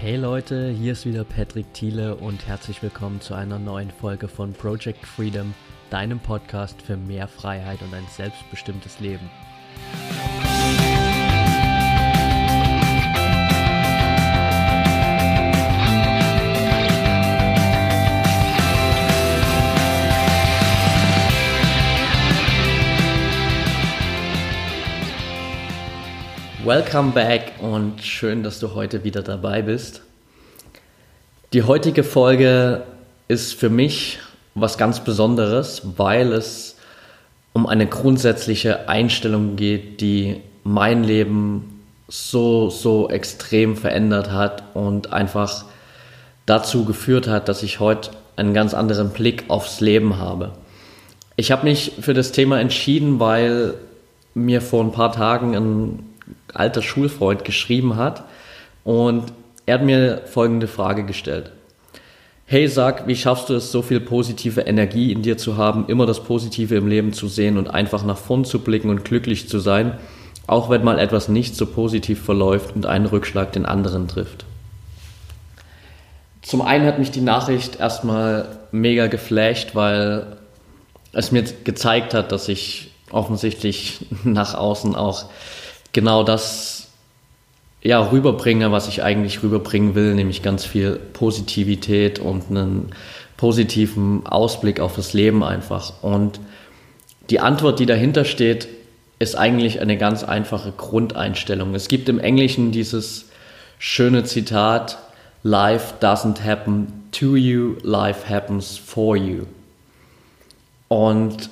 Hey Leute, hier ist wieder Patrick Thiele und herzlich willkommen zu einer neuen Folge von Project Freedom, deinem Podcast für mehr Freiheit und ein selbstbestimmtes Leben. Welcome back und schön, dass du heute wieder dabei bist. Die heutige Folge ist für mich was ganz Besonderes, weil es um eine grundsätzliche Einstellung geht, die mein Leben so, so extrem verändert hat und einfach dazu geführt hat, dass ich heute einen ganz anderen Blick aufs Leben habe. Ich habe mich für das Thema entschieden, weil mir vor ein paar Tagen ein alter Schulfreund geschrieben hat und er hat mir folgende Frage gestellt. Hey, sag, wie schaffst du es, so viel positive Energie in dir zu haben, immer das Positive im Leben zu sehen und einfach nach vorn zu blicken und glücklich zu sein, auch wenn mal etwas nicht so positiv verläuft und ein Rückschlag den anderen trifft? Zum einen hat mich die Nachricht erstmal mega geflasht, weil es mir gezeigt hat, dass ich offensichtlich nach außen auch genau das ja, rüberbringe, was ich eigentlich rüberbringen will, nämlich ganz viel Positivität und einen positiven Ausblick auf das Leben einfach. Und die Antwort, die dahinter steht, ist eigentlich eine ganz einfache Grundeinstellung. Es gibt im Englischen dieses schöne Zitat, Life doesn't happen to you, life happens for you. Und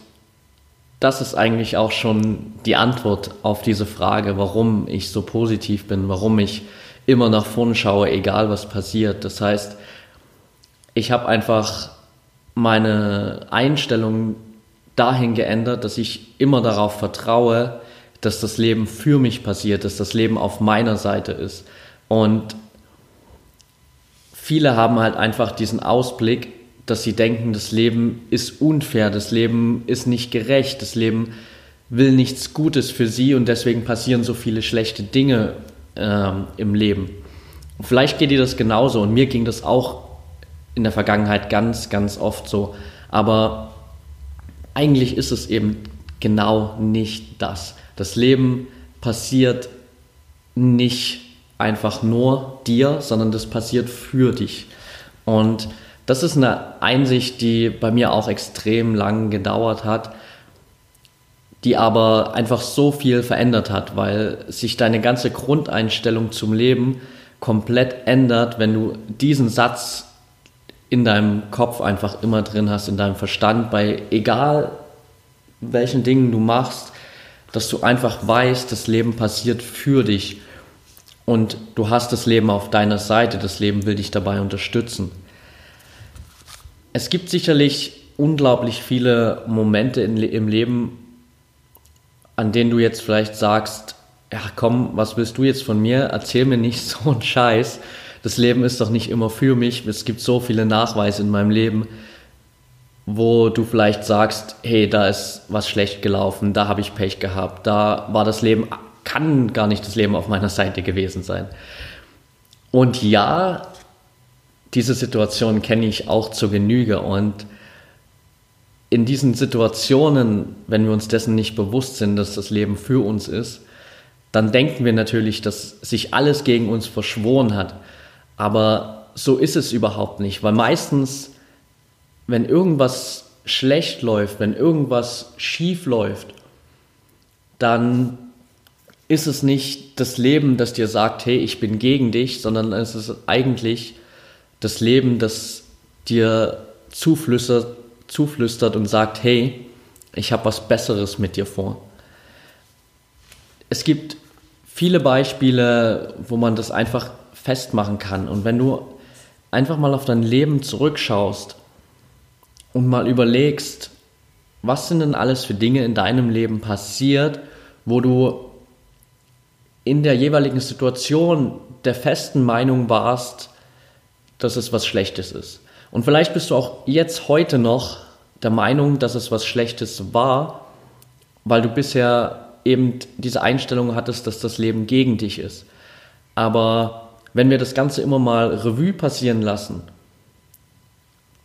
das ist eigentlich auch schon die Antwort auf diese Frage, warum ich so positiv bin, warum ich immer nach vorn schaue, egal was passiert. Das heißt, ich habe einfach meine Einstellung dahin geändert, dass ich immer darauf vertraue, dass das Leben für mich passiert, dass das Leben auf meiner Seite ist. Und viele haben halt einfach diesen Ausblick, dass sie denken, das Leben ist unfair, das Leben ist nicht gerecht, das Leben will nichts Gutes für sie und deswegen passieren so viele schlechte Dinge ähm, im Leben. Vielleicht geht dir das genauso und mir ging das auch in der Vergangenheit ganz, ganz oft so. Aber eigentlich ist es eben genau nicht das. Das Leben passiert nicht einfach nur dir, sondern das passiert für dich. Und das ist eine Einsicht, die bei mir auch extrem lang gedauert hat, die aber einfach so viel verändert hat, weil sich deine ganze Grundeinstellung zum Leben komplett ändert, wenn du diesen Satz in deinem Kopf einfach immer drin hast, in deinem Verstand, bei egal welchen Dingen du machst, dass du einfach weißt, das Leben passiert für dich und du hast das Leben auf deiner Seite, das Leben will dich dabei unterstützen. Es gibt sicherlich unglaublich viele Momente in, im Leben, an denen du jetzt vielleicht sagst, ja komm, was willst du jetzt von mir? Erzähl mir nicht so einen Scheiß. Das Leben ist doch nicht immer für mich. Es gibt so viele Nachweise in meinem Leben, wo du vielleicht sagst, hey, da ist was schlecht gelaufen, da habe ich Pech gehabt, da war das Leben, kann gar nicht das Leben auf meiner Seite gewesen sein. Und ja, diese Situation kenne ich auch zur Genüge und in diesen Situationen, wenn wir uns dessen nicht bewusst sind, dass das Leben für uns ist, dann denken wir natürlich, dass sich alles gegen uns verschworen hat. Aber so ist es überhaupt nicht, weil meistens, wenn irgendwas schlecht läuft, wenn irgendwas schief läuft, dann ist es nicht das Leben, das dir sagt, hey, ich bin gegen dich, sondern es ist eigentlich das Leben, das dir zuflüstert, zuflüstert und sagt, hey, ich habe was Besseres mit dir vor. Es gibt viele Beispiele, wo man das einfach festmachen kann. Und wenn du einfach mal auf dein Leben zurückschaust und mal überlegst, was sind denn alles für Dinge in deinem Leben passiert, wo du in der jeweiligen Situation der festen Meinung warst, dass es was Schlechtes ist. Und vielleicht bist du auch jetzt heute noch der Meinung, dass es was Schlechtes war, weil du bisher eben diese Einstellung hattest, dass das Leben gegen dich ist. Aber wenn wir das Ganze immer mal Revue passieren lassen,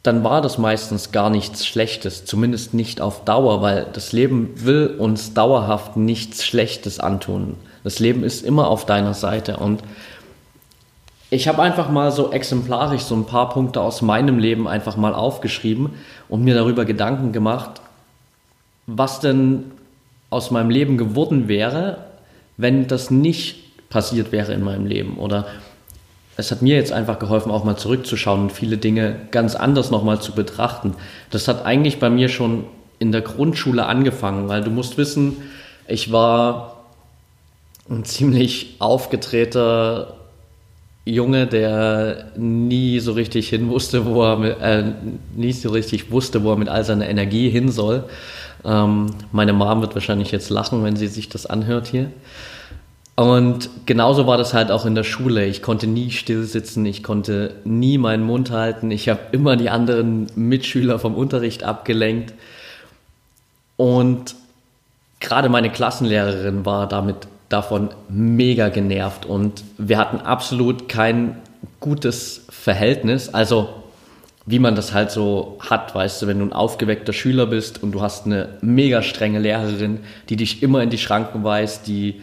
dann war das meistens gar nichts Schlechtes, zumindest nicht auf Dauer, weil das Leben will uns dauerhaft nichts Schlechtes antun. Das Leben ist immer auf deiner Seite und ich habe einfach mal so exemplarisch so ein paar Punkte aus meinem Leben einfach mal aufgeschrieben und mir darüber Gedanken gemacht, was denn aus meinem Leben geworden wäre, wenn das nicht passiert wäre in meinem Leben oder es hat mir jetzt einfach geholfen, auch mal zurückzuschauen und viele Dinge ganz anders nochmal zu betrachten. Das hat eigentlich bei mir schon in der Grundschule angefangen, weil du musst wissen, ich war ein ziemlich aufgetreter Junge, der nie so richtig hin wusste, wo er mit, äh, nie so richtig wusste, wo er mit all seiner Energie hin soll. Ähm, meine Mom wird wahrscheinlich jetzt lachen, wenn sie sich das anhört hier. Und genauso war das halt auch in der Schule. Ich konnte nie still sitzen, ich konnte nie meinen Mund halten, ich habe immer die anderen Mitschüler vom Unterricht abgelenkt. Und gerade meine Klassenlehrerin war damit davon mega genervt und wir hatten absolut kein gutes Verhältnis. Also wie man das halt so hat, weißt du, wenn du ein aufgeweckter Schüler bist und du hast eine mega strenge Lehrerin, die dich immer in die Schranken weist, die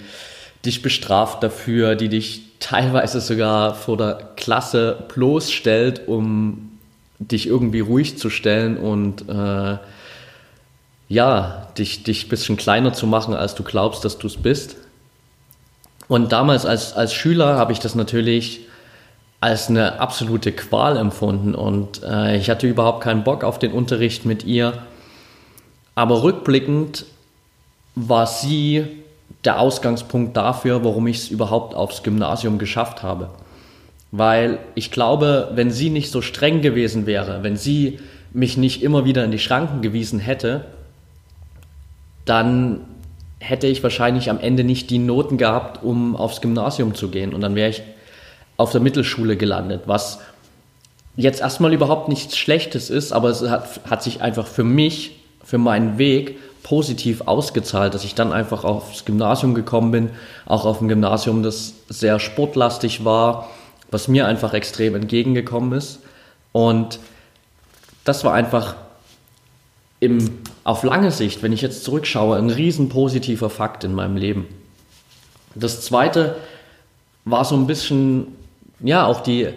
dich bestraft dafür, die dich teilweise sogar vor der Klasse bloßstellt, um dich irgendwie ruhig zu stellen und äh, ja, dich, dich ein bisschen kleiner zu machen, als du glaubst, dass du es bist. Und damals als, als Schüler habe ich das natürlich als eine absolute Qual empfunden und äh, ich hatte überhaupt keinen Bock auf den Unterricht mit ihr. Aber rückblickend war sie der Ausgangspunkt dafür, warum ich es überhaupt aufs Gymnasium geschafft habe. Weil ich glaube, wenn sie nicht so streng gewesen wäre, wenn sie mich nicht immer wieder in die Schranken gewiesen hätte, dann hätte ich wahrscheinlich am Ende nicht die Noten gehabt, um aufs Gymnasium zu gehen. Und dann wäre ich auf der Mittelschule gelandet, was jetzt erstmal überhaupt nichts Schlechtes ist, aber es hat, hat sich einfach für mich, für meinen Weg positiv ausgezahlt, dass ich dann einfach aufs Gymnasium gekommen bin, auch auf ein Gymnasium, das sehr sportlastig war, was mir einfach extrem entgegengekommen ist. Und das war einfach im, auf lange Sicht, wenn ich jetzt zurückschaue, ein riesen positiver Fakt in meinem Leben. Das zweite war so ein bisschen, ja, auch die,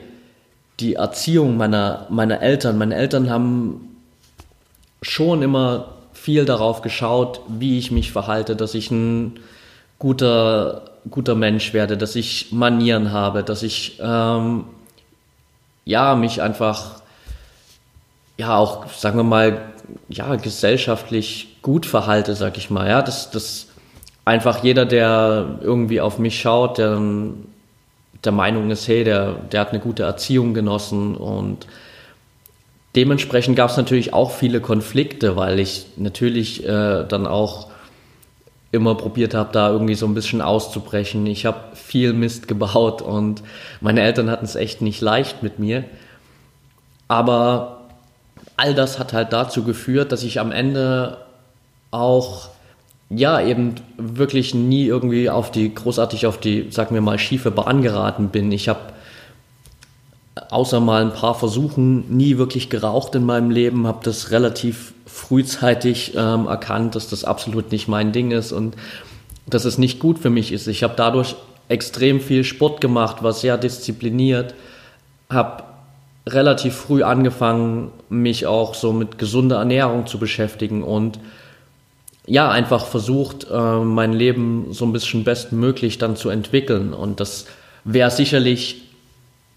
die Erziehung meiner, meiner Eltern. Meine Eltern haben schon immer viel darauf geschaut, wie ich mich verhalte, dass ich ein guter, guter Mensch werde, dass ich Manieren habe, dass ich ähm, ja mich einfach ja auch sagen wir mal ja gesellschaftlich gut verhalte, sag ich mal, ja, dass das einfach jeder, der irgendwie auf mich schaut, der der Meinung ist, hey, der der hat eine gute Erziehung genossen und Dementsprechend gab es natürlich auch viele Konflikte, weil ich natürlich äh, dann auch immer probiert habe, da irgendwie so ein bisschen auszubrechen. Ich habe viel Mist gebaut und meine Eltern hatten es echt nicht leicht mit mir. Aber all das hat halt dazu geführt, dass ich am Ende auch ja eben wirklich nie irgendwie auf die großartig auf die sagen wir mal schiefe Bahn geraten bin. Ich habe außer mal ein paar Versuchen nie wirklich geraucht in meinem Leben, habe das relativ frühzeitig ähm, erkannt, dass das absolut nicht mein Ding ist und dass es nicht gut für mich ist. Ich habe dadurch extrem viel Sport gemacht, war sehr diszipliniert, habe relativ früh angefangen, mich auch so mit gesunder Ernährung zu beschäftigen und ja, einfach versucht, äh, mein Leben so ein bisschen bestmöglich dann zu entwickeln. Und das wäre sicherlich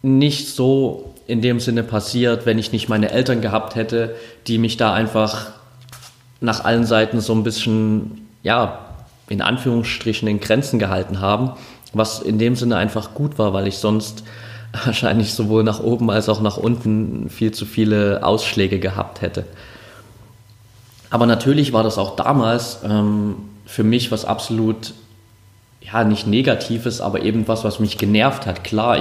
nicht so in dem Sinne passiert, wenn ich nicht meine Eltern gehabt hätte, die mich da einfach nach allen Seiten so ein bisschen, ja, in Anführungsstrichen in Grenzen gehalten haben, was in dem Sinne einfach gut war, weil ich sonst wahrscheinlich sowohl nach oben als auch nach unten viel zu viele Ausschläge gehabt hätte. Aber natürlich war das auch damals ähm, für mich was absolut ja, nicht Negatives, aber eben was, was mich genervt hat. Klar,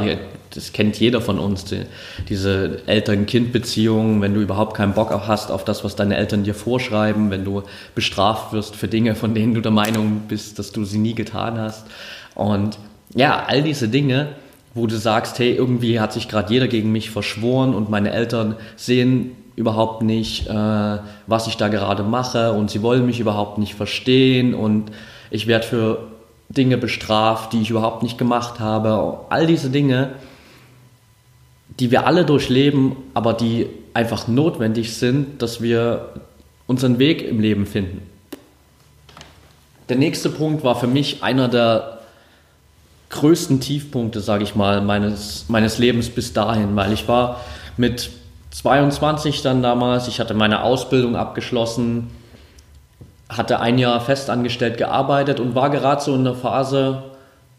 das kennt jeder von uns, die, diese Eltern-Kind-Beziehung, wenn du überhaupt keinen Bock hast auf das, was deine Eltern dir vorschreiben, wenn du bestraft wirst für Dinge, von denen du der Meinung bist, dass du sie nie getan hast. Und ja, all diese Dinge wo du sagst, hey, irgendwie hat sich gerade jeder gegen mich verschworen und meine Eltern sehen überhaupt nicht, äh, was ich da gerade mache und sie wollen mich überhaupt nicht verstehen und ich werde für Dinge bestraft, die ich überhaupt nicht gemacht habe. All diese Dinge, die wir alle durchleben, aber die einfach notwendig sind, dass wir unseren Weg im Leben finden. Der nächste Punkt war für mich einer der größten Tiefpunkte, sage ich mal, meines, meines Lebens bis dahin, weil ich war mit 22 dann damals, ich hatte meine Ausbildung abgeschlossen, hatte ein Jahr festangestellt gearbeitet und war gerade so in der Phase,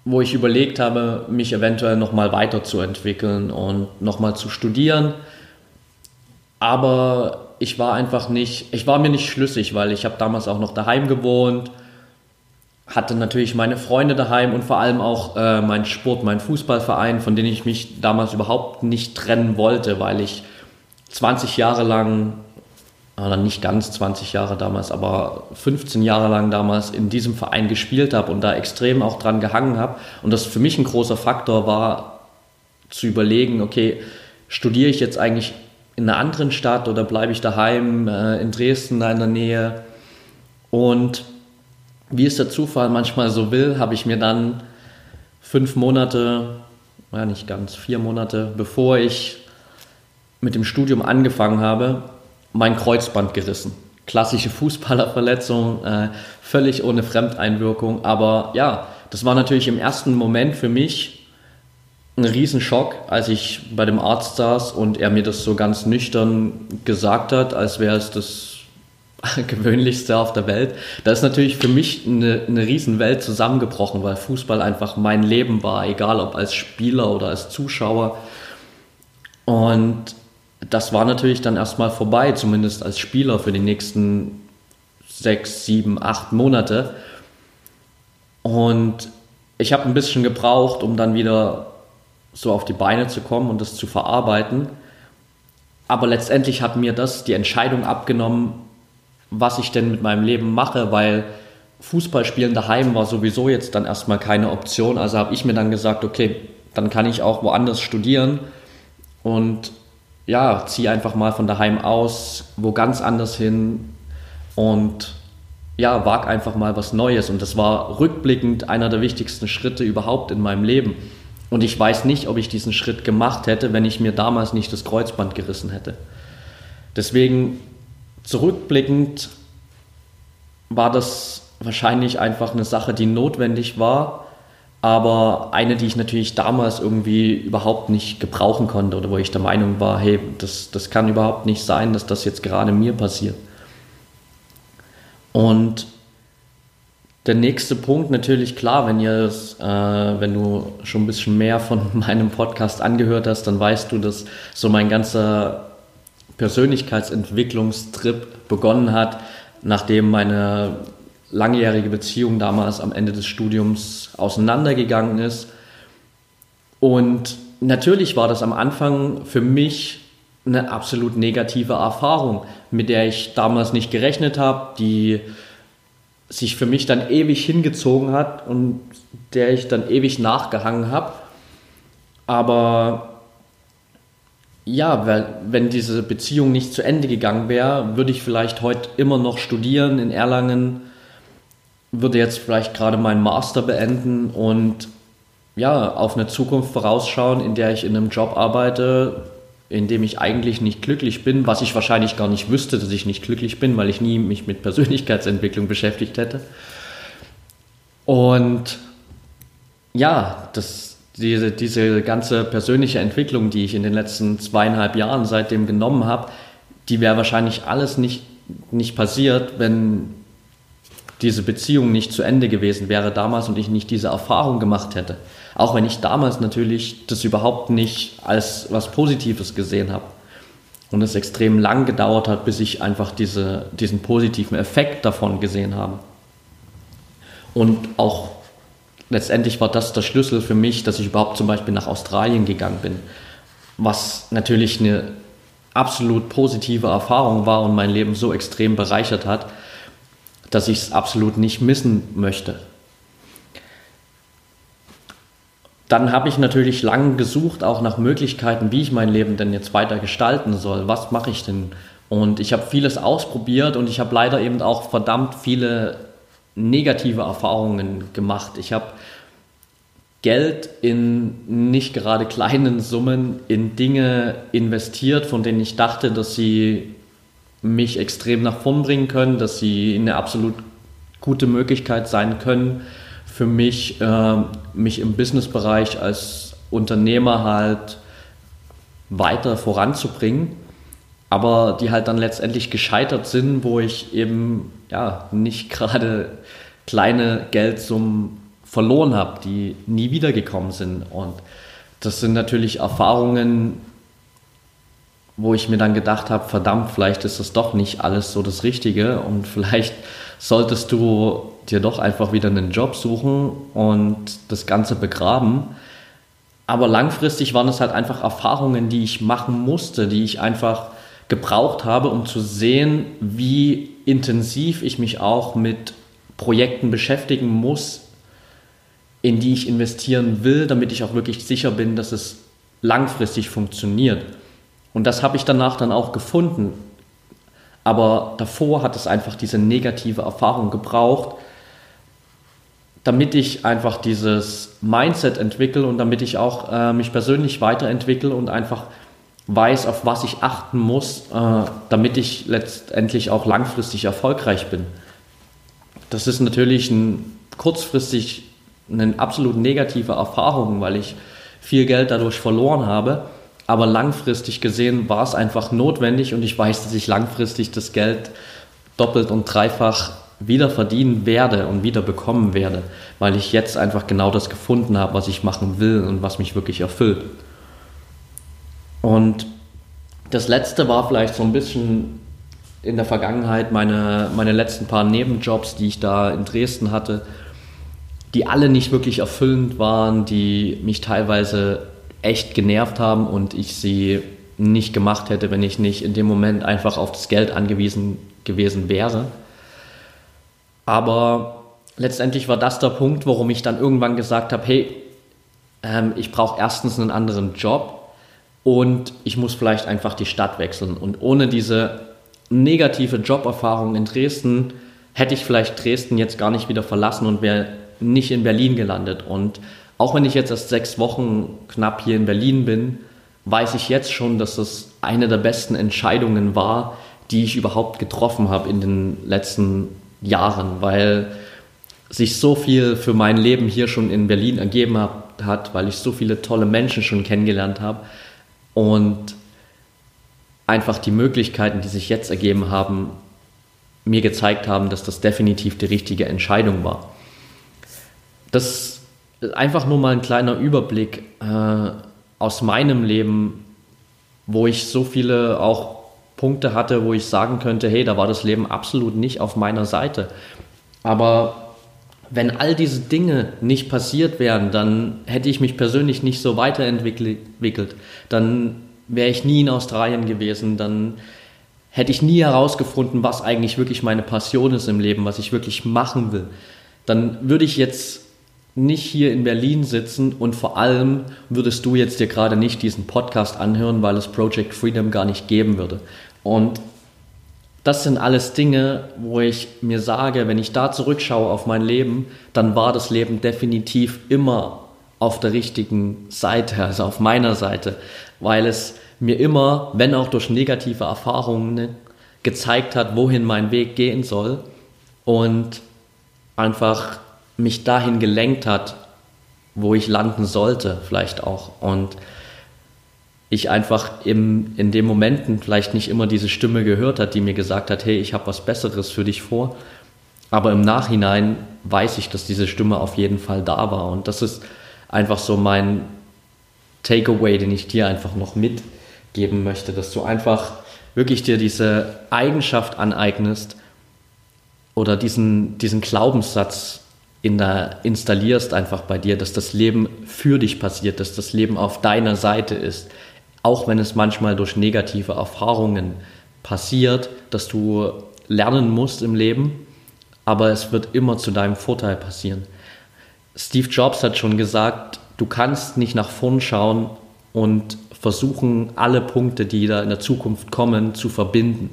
wo ich überlegt habe, mich eventuell nochmal weiterzuentwickeln und nochmal zu studieren. Aber ich war einfach nicht, ich war mir nicht schlüssig, weil ich habe damals auch noch daheim gewohnt, hatte natürlich meine Freunde daheim und vor allem auch äh, meinen Sport, meinen Fußballverein, von dem ich mich damals überhaupt nicht trennen wollte, weil ich 20 Jahre lang oder nicht ganz 20 Jahre damals, aber 15 Jahre lang damals in diesem Verein gespielt habe und da extrem auch dran gehangen habe. Und das für mich ein großer Faktor war, zu überlegen, okay, studiere ich jetzt eigentlich in einer anderen Stadt oder bleibe ich daheim äh, in Dresden in der Nähe? Und wie es der Zufall manchmal so will, habe ich mir dann fünf Monate, ja nicht ganz, vier Monate, bevor ich mit dem Studium angefangen habe, mein Kreuzband gerissen. Klassische Fußballerverletzung, äh, völlig ohne Fremdeinwirkung. Aber ja, das war natürlich im ersten Moment für mich ein Riesenschock, als ich bei dem Arzt saß und er mir das so ganz nüchtern gesagt hat, als wäre es das gewöhnlichste auf der Welt. Da ist natürlich für mich eine, eine Riesenwelt zusammengebrochen, weil Fußball einfach mein Leben war, egal ob als Spieler oder als Zuschauer. Und das war natürlich dann erstmal vorbei, zumindest als Spieler für die nächsten sechs, sieben, acht Monate. Und ich habe ein bisschen gebraucht, um dann wieder so auf die Beine zu kommen und das zu verarbeiten. Aber letztendlich hat mir das die Entscheidung abgenommen, was ich denn mit meinem Leben mache, weil Fußballspielen daheim war sowieso jetzt dann erstmal keine Option. Also habe ich mir dann gesagt, okay, dann kann ich auch woanders studieren und ja, zieh einfach mal von daheim aus, wo ganz anders hin und ja, wag einfach mal was Neues. Und das war rückblickend einer der wichtigsten Schritte überhaupt in meinem Leben. Und ich weiß nicht, ob ich diesen Schritt gemacht hätte, wenn ich mir damals nicht das Kreuzband gerissen hätte. Deswegen zurückblickend war das wahrscheinlich einfach eine Sache, die notwendig war, aber eine, die ich natürlich damals irgendwie überhaupt nicht gebrauchen konnte oder wo ich der Meinung war, hey, das, das kann überhaupt nicht sein, dass das jetzt gerade mir passiert. Und der nächste Punkt natürlich klar, wenn ihr äh, wenn du schon ein bisschen mehr von meinem Podcast angehört hast, dann weißt du, dass so mein ganzer Persönlichkeitsentwicklungstrip begonnen hat, nachdem meine langjährige Beziehung damals am Ende des Studiums auseinandergegangen ist. Und natürlich war das am Anfang für mich eine absolut negative Erfahrung, mit der ich damals nicht gerechnet habe, die sich für mich dann ewig hingezogen hat und der ich dann ewig nachgehangen habe. Aber ja, wenn diese Beziehung nicht zu Ende gegangen wäre, würde ich vielleicht heute immer noch studieren in Erlangen, würde jetzt vielleicht gerade meinen Master beenden und ja, auf eine Zukunft vorausschauen, in der ich in einem Job arbeite, in dem ich eigentlich nicht glücklich bin, was ich wahrscheinlich gar nicht wüsste, dass ich nicht glücklich bin, weil ich nie mich mit Persönlichkeitsentwicklung beschäftigt hätte. Und ja, das, diese, diese ganze persönliche Entwicklung, die ich in den letzten zweieinhalb Jahren seitdem genommen habe, die wäre wahrscheinlich alles nicht, nicht passiert, wenn diese Beziehung nicht zu Ende gewesen wäre damals und ich nicht diese Erfahrung gemacht hätte. Auch wenn ich damals natürlich das überhaupt nicht als was Positives gesehen habe. Und es extrem lang gedauert hat, bis ich einfach diese, diesen positiven Effekt davon gesehen habe. Und auch letztendlich war das der Schlüssel für mich, dass ich überhaupt zum Beispiel nach Australien gegangen bin. Was natürlich eine absolut positive Erfahrung war und mein Leben so extrem bereichert hat, dass ich es absolut nicht missen möchte. dann habe ich natürlich lang gesucht, auch nach Möglichkeiten, wie ich mein Leben denn jetzt weiter gestalten soll. Was mache ich denn? Und ich habe vieles ausprobiert und ich habe leider eben auch verdammt viele negative Erfahrungen gemacht. Ich habe Geld in nicht gerade kleinen Summen in Dinge investiert, von denen ich dachte, dass sie mich extrem nach vorn bringen können, dass sie eine absolut gute Möglichkeit sein können für mich, äh, mich im Businessbereich als Unternehmer halt weiter voranzubringen, aber die halt dann letztendlich gescheitert sind, wo ich eben ja nicht gerade kleine Geldsummen verloren habe, die nie wiedergekommen sind. Und das sind natürlich Erfahrungen, wo ich mir dann gedacht habe, verdammt, vielleicht ist das doch nicht alles so das Richtige und vielleicht solltest du dir doch einfach wieder einen Job suchen und das Ganze begraben. Aber langfristig waren es halt einfach Erfahrungen, die ich machen musste, die ich einfach gebraucht habe, um zu sehen, wie intensiv ich mich auch mit Projekten beschäftigen muss, in die ich investieren will, damit ich auch wirklich sicher bin, dass es langfristig funktioniert. Und das habe ich danach dann auch gefunden. Aber davor hat es einfach diese negative Erfahrung gebraucht, damit ich einfach dieses Mindset entwickle und damit ich auch äh, mich persönlich weiterentwickle und einfach weiß, auf was ich achten muss, äh, damit ich letztendlich auch langfristig erfolgreich bin. Das ist natürlich ein, kurzfristig eine absolut negative Erfahrung, weil ich viel Geld dadurch verloren habe. Aber langfristig gesehen war es einfach notwendig und ich weiß, dass ich langfristig das Geld doppelt und dreifach wieder verdienen werde und wieder bekommen werde, weil ich jetzt einfach genau das gefunden habe, was ich machen will und was mich wirklich erfüllt. Und das letzte war vielleicht so ein bisschen in der Vergangenheit meine, meine letzten paar Nebenjobs, die ich da in Dresden hatte, die alle nicht wirklich erfüllend waren, die mich teilweise echt genervt haben und ich sie nicht gemacht hätte, wenn ich nicht in dem Moment einfach auf das Geld angewiesen gewesen wäre. Aber letztendlich war das der Punkt, warum ich dann irgendwann gesagt habe, hey, ähm, ich brauche erstens einen anderen Job und ich muss vielleicht einfach die Stadt wechseln. Und ohne diese negative Joberfahrung in Dresden hätte ich vielleicht Dresden jetzt gar nicht wieder verlassen und wäre nicht in Berlin gelandet. Und auch wenn ich jetzt erst sechs Wochen knapp hier in Berlin bin, weiß ich jetzt schon, dass es eine der besten Entscheidungen war, die ich überhaupt getroffen habe in den letzten Jahren, weil sich so viel für mein Leben hier schon in Berlin ergeben hat, weil ich so viele tolle Menschen schon kennengelernt habe und einfach die Möglichkeiten, die sich jetzt ergeben haben, mir gezeigt haben, dass das definitiv die richtige Entscheidung war. Das ist einfach nur mal ein kleiner Überblick äh, aus meinem Leben, wo ich so viele auch Punkte hatte, wo ich sagen könnte, hey, da war das Leben absolut nicht auf meiner Seite. Aber wenn all diese Dinge nicht passiert wären, dann hätte ich mich persönlich nicht so weiterentwickelt. Dann wäre ich nie in Australien gewesen. Dann hätte ich nie herausgefunden, was eigentlich wirklich meine Passion ist im Leben, was ich wirklich machen will. Dann würde ich jetzt nicht hier in Berlin sitzen und vor allem würdest du jetzt dir gerade nicht diesen Podcast anhören, weil es Project Freedom gar nicht geben würde. Und das sind alles Dinge, wo ich mir sage, wenn ich da zurückschaue auf mein Leben, dann war das Leben definitiv immer auf der richtigen Seite, also auf meiner Seite, weil es mir immer, wenn auch durch negative Erfahrungen, gezeigt hat, wohin mein Weg gehen soll und einfach mich dahin gelenkt hat, wo ich landen sollte, vielleicht auch. Und ich einfach im, in den Momenten vielleicht nicht immer diese Stimme gehört hat, die mir gesagt hat, hey, ich habe was Besseres für dich vor. Aber im Nachhinein weiß ich, dass diese Stimme auf jeden Fall da war. Und das ist einfach so mein Takeaway, den ich dir einfach noch mitgeben möchte, dass du einfach wirklich dir diese Eigenschaft aneignest oder diesen, diesen Glaubenssatz in der, installierst einfach bei dir, dass das Leben für dich passiert, dass das Leben auf deiner Seite ist, auch wenn es manchmal durch negative Erfahrungen passiert, dass du lernen musst im Leben, aber es wird immer zu deinem Vorteil passieren. Steve Jobs hat schon gesagt, du kannst nicht nach vorn schauen und versuchen, alle Punkte, die da in der Zukunft kommen, zu verbinden.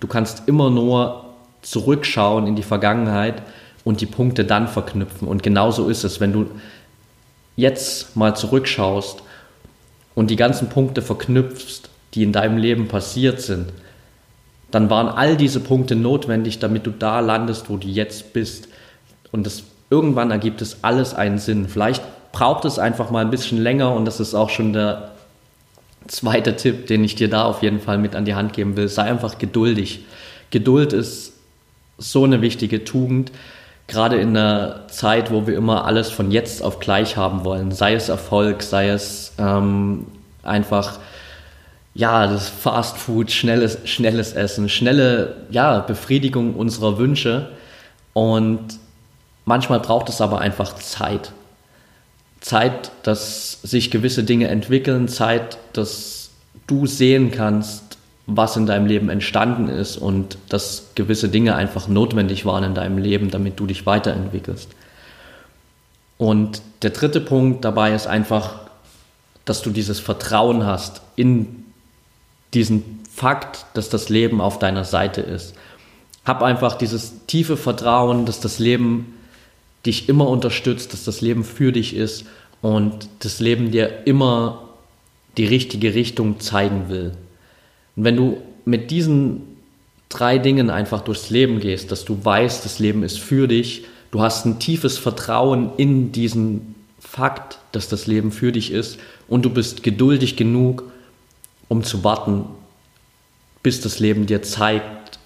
Du kannst immer nur zurückschauen in die Vergangenheit und die Punkte dann verknüpfen. Und genauso ist es, wenn du jetzt mal zurückschaust und die ganzen Punkte verknüpfst, die in deinem Leben passiert sind, dann waren all diese Punkte notwendig, damit du da landest, wo du jetzt bist. Und das, irgendwann ergibt es alles einen Sinn. Vielleicht braucht es einfach mal ein bisschen länger und das ist auch schon der zweite Tipp, den ich dir da auf jeden Fall mit an die Hand geben will. Sei einfach geduldig. Geduld ist so eine wichtige Tugend, gerade in einer Zeit, wo wir immer alles von jetzt auf gleich haben wollen. Sei es Erfolg, sei es ähm, einfach ja, das Fast Food, schnelles, schnelles Essen, schnelle ja, Befriedigung unserer Wünsche. Und manchmal braucht es aber einfach Zeit. Zeit, dass sich gewisse Dinge entwickeln, Zeit, dass du sehen kannst, was in deinem Leben entstanden ist und dass gewisse Dinge einfach notwendig waren in deinem Leben, damit du dich weiterentwickelst. Und der dritte Punkt dabei ist einfach, dass du dieses Vertrauen hast in diesen Fakt, dass das Leben auf deiner Seite ist. Hab einfach dieses tiefe Vertrauen, dass das Leben dich immer unterstützt, dass das Leben für dich ist und das Leben dir immer die richtige Richtung zeigen will. Und wenn du mit diesen drei Dingen einfach durchs Leben gehst, dass du weißt, das Leben ist für dich, du hast ein tiefes Vertrauen in diesen Fakt, dass das Leben für dich ist und du bist geduldig genug, um zu warten, bis das Leben dir zeigt,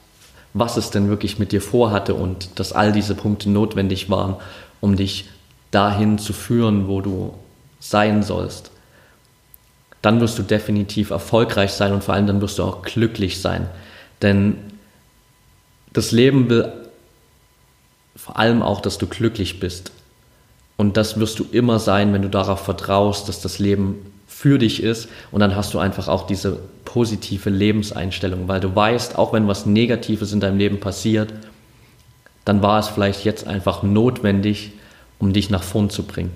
was es denn wirklich mit dir vorhatte und dass all diese Punkte notwendig waren, um dich dahin zu führen, wo du sein sollst. Dann wirst du definitiv erfolgreich sein und vor allem dann wirst du auch glücklich sein. Denn das Leben will vor allem auch, dass du glücklich bist. Und das wirst du immer sein, wenn du darauf vertraust, dass das Leben für dich ist. Und dann hast du einfach auch diese positive Lebenseinstellung, weil du weißt, auch wenn was Negatives in deinem Leben passiert, dann war es vielleicht jetzt einfach notwendig, um dich nach vorn zu bringen.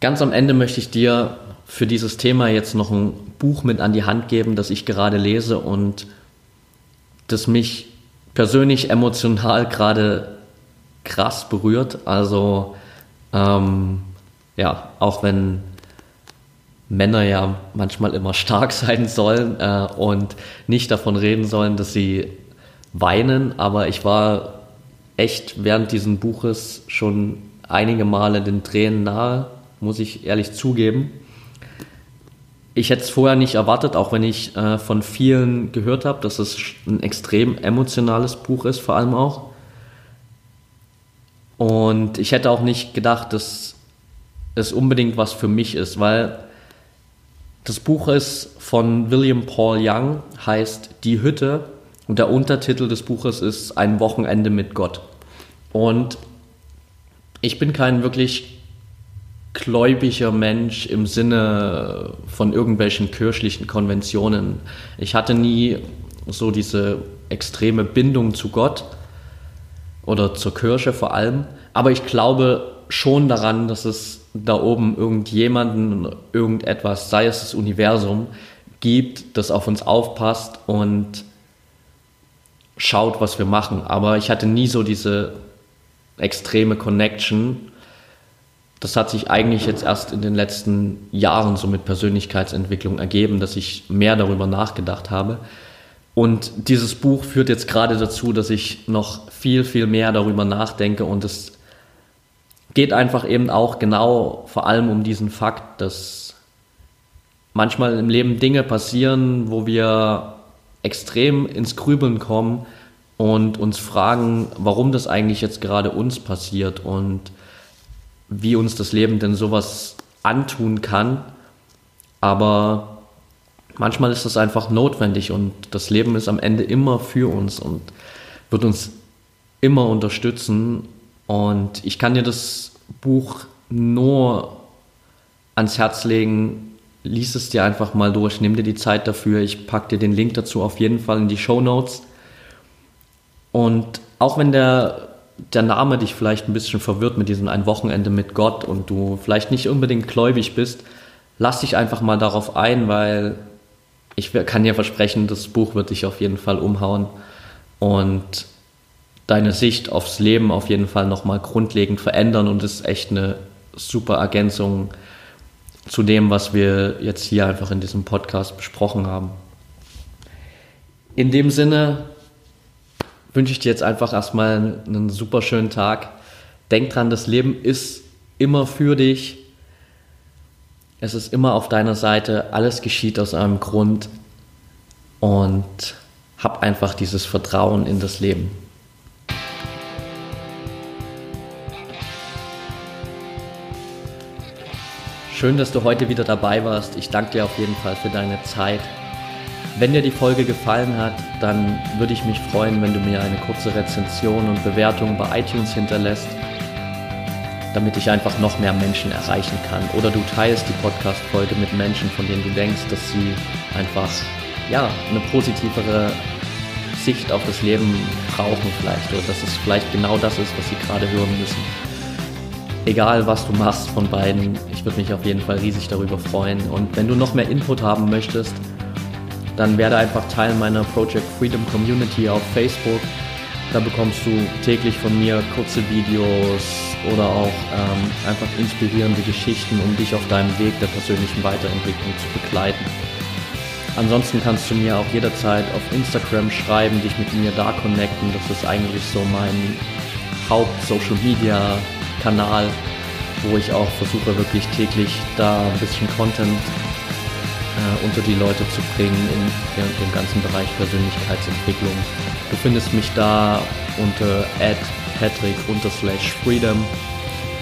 Ganz am Ende möchte ich dir für dieses Thema jetzt noch ein Buch mit an die Hand geben, das ich gerade lese und das mich persönlich emotional gerade krass berührt. Also ähm, ja, auch wenn Männer ja manchmal immer stark sein sollen äh, und nicht davon reden sollen, dass sie weinen, aber ich war echt während dieses Buches schon einige Male den Tränen nahe, muss ich ehrlich zugeben. Ich hätte es vorher nicht erwartet, auch wenn ich äh, von vielen gehört habe, dass es ein extrem emotionales Buch ist, vor allem auch. Und ich hätte auch nicht gedacht, dass es unbedingt was für mich ist, weil das Buch ist von William Paul Young, heißt Die Hütte und der Untertitel des Buches ist Ein Wochenende mit Gott. Und ich bin kein wirklich gläubiger Mensch im Sinne von irgendwelchen kirchlichen Konventionen. Ich hatte nie so diese extreme Bindung zu Gott oder zur Kirche vor allem, aber ich glaube schon daran, dass es da oben irgendjemanden, irgendetwas, sei es das Universum, gibt, das auf uns aufpasst und schaut, was wir machen. Aber ich hatte nie so diese extreme Connection. Das hat sich eigentlich jetzt erst in den letzten Jahren so mit Persönlichkeitsentwicklung ergeben, dass ich mehr darüber nachgedacht habe. Und dieses Buch führt jetzt gerade dazu, dass ich noch viel, viel mehr darüber nachdenke und es geht einfach eben auch genau vor allem um diesen Fakt, dass manchmal im Leben Dinge passieren, wo wir extrem ins Grübeln kommen und uns fragen, warum das eigentlich jetzt gerade uns passiert und wie uns das Leben denn sowas antun kann. Aber manchmal ist das einfach notwendig und das Leben ist am Ende immer für uns und wird uns immer unterstützen und ich kann dir das Buch nur ans Herz legen. Lies es dir einfach mal durch, nimm dir die Zeit dafür. Ich packe dir den Link dazu auf jeden Fall in die Show Notes. Und auch wenn der der Name dich vielleicht ein bisschen verwirrt mit diesem ein Wochenende mit Gott und du vielleicht nicht unbedingt gläubig bist, lass dich einfach mal darauf ein, weil ich kann dir versprechen, das Buch wird dich auf jeden Fall umhauen und deine Sicht aufs Leben auf jeden Fall nochmal grundlegend verändern und ist echt eine super Ergänzung zu dem, was wir jetzt hier einfach in diesem Podcast besprochen haben. In dem Sinne wünsche ich dir jetzt einfach erstmal einen super schönen Tag. Denk dran, das Leben ist immer für dich. Es ist immer auf deiner Seite. Alles geschieht aus einem Grund. Und hab einfach dieses Vertrauen in das Leben. Schön, dass du heute wieder dabei warst. Ich danke dir auf jeden Fall für deine Zeit. Wenn dir die Folge gefallen hat, dann würde ich mich freuen, wenn du mir eine kurze Rezension und Bewertung bei iTunes hinterlässt, damit ich einfach noch mehr Menschen erreichen kann. Oder du teilst die Podcast-Folge mit Menschen, von denen du denkst, dass sie einfach ja, eine positivere Sicht auf das Leben brauchen vielleicht oder dass es vielleicht genau das ist, was sie gerade hören müssen egal was du machst von beiden, ich würde mich auf jeden Fall riesig darüber freuen. Und wenn du noch mehr Input haben möchtest, dann werde einfach Teil meiner Project Freedom Community auf Facebook. Da bekommst du täglich von mir kurze Videos oder auch ähm, einfach inspirierende Geschichten, um dich auf deinem Weg der persönlichen Weiterentwicklung zu begleiten. Ansonsten kannst du mir auch jederzeit auf Instagram schreiben, dich mit mir da connecten. Das ist eigentlich so mein Haupt-Social-Media Kanal, wo ich auch versuche wirklich täglich da ein bisschen Content äh, unter die Leute zu bringen in, in dem ganzen Bereich Persönlichkeitsentwicklung. Du findest mich da unter patrick-freedom.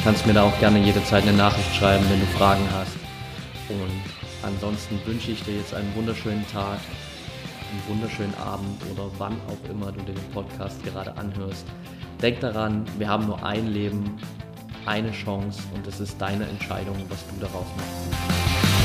Kannst mir da auch gerne jederzeit eine Nachricht schreiben, wenn du Fragen hast. Und ansonsten wünsche ich dir jetzt einen wunderschönen Tag, einen wunderschönen Abend oder wann auch immer du den Podcast gerade anhörst. Denk daran, wir haben nur ein Leben eine Chance und es ist deine Entscheidung, was du daraus machst.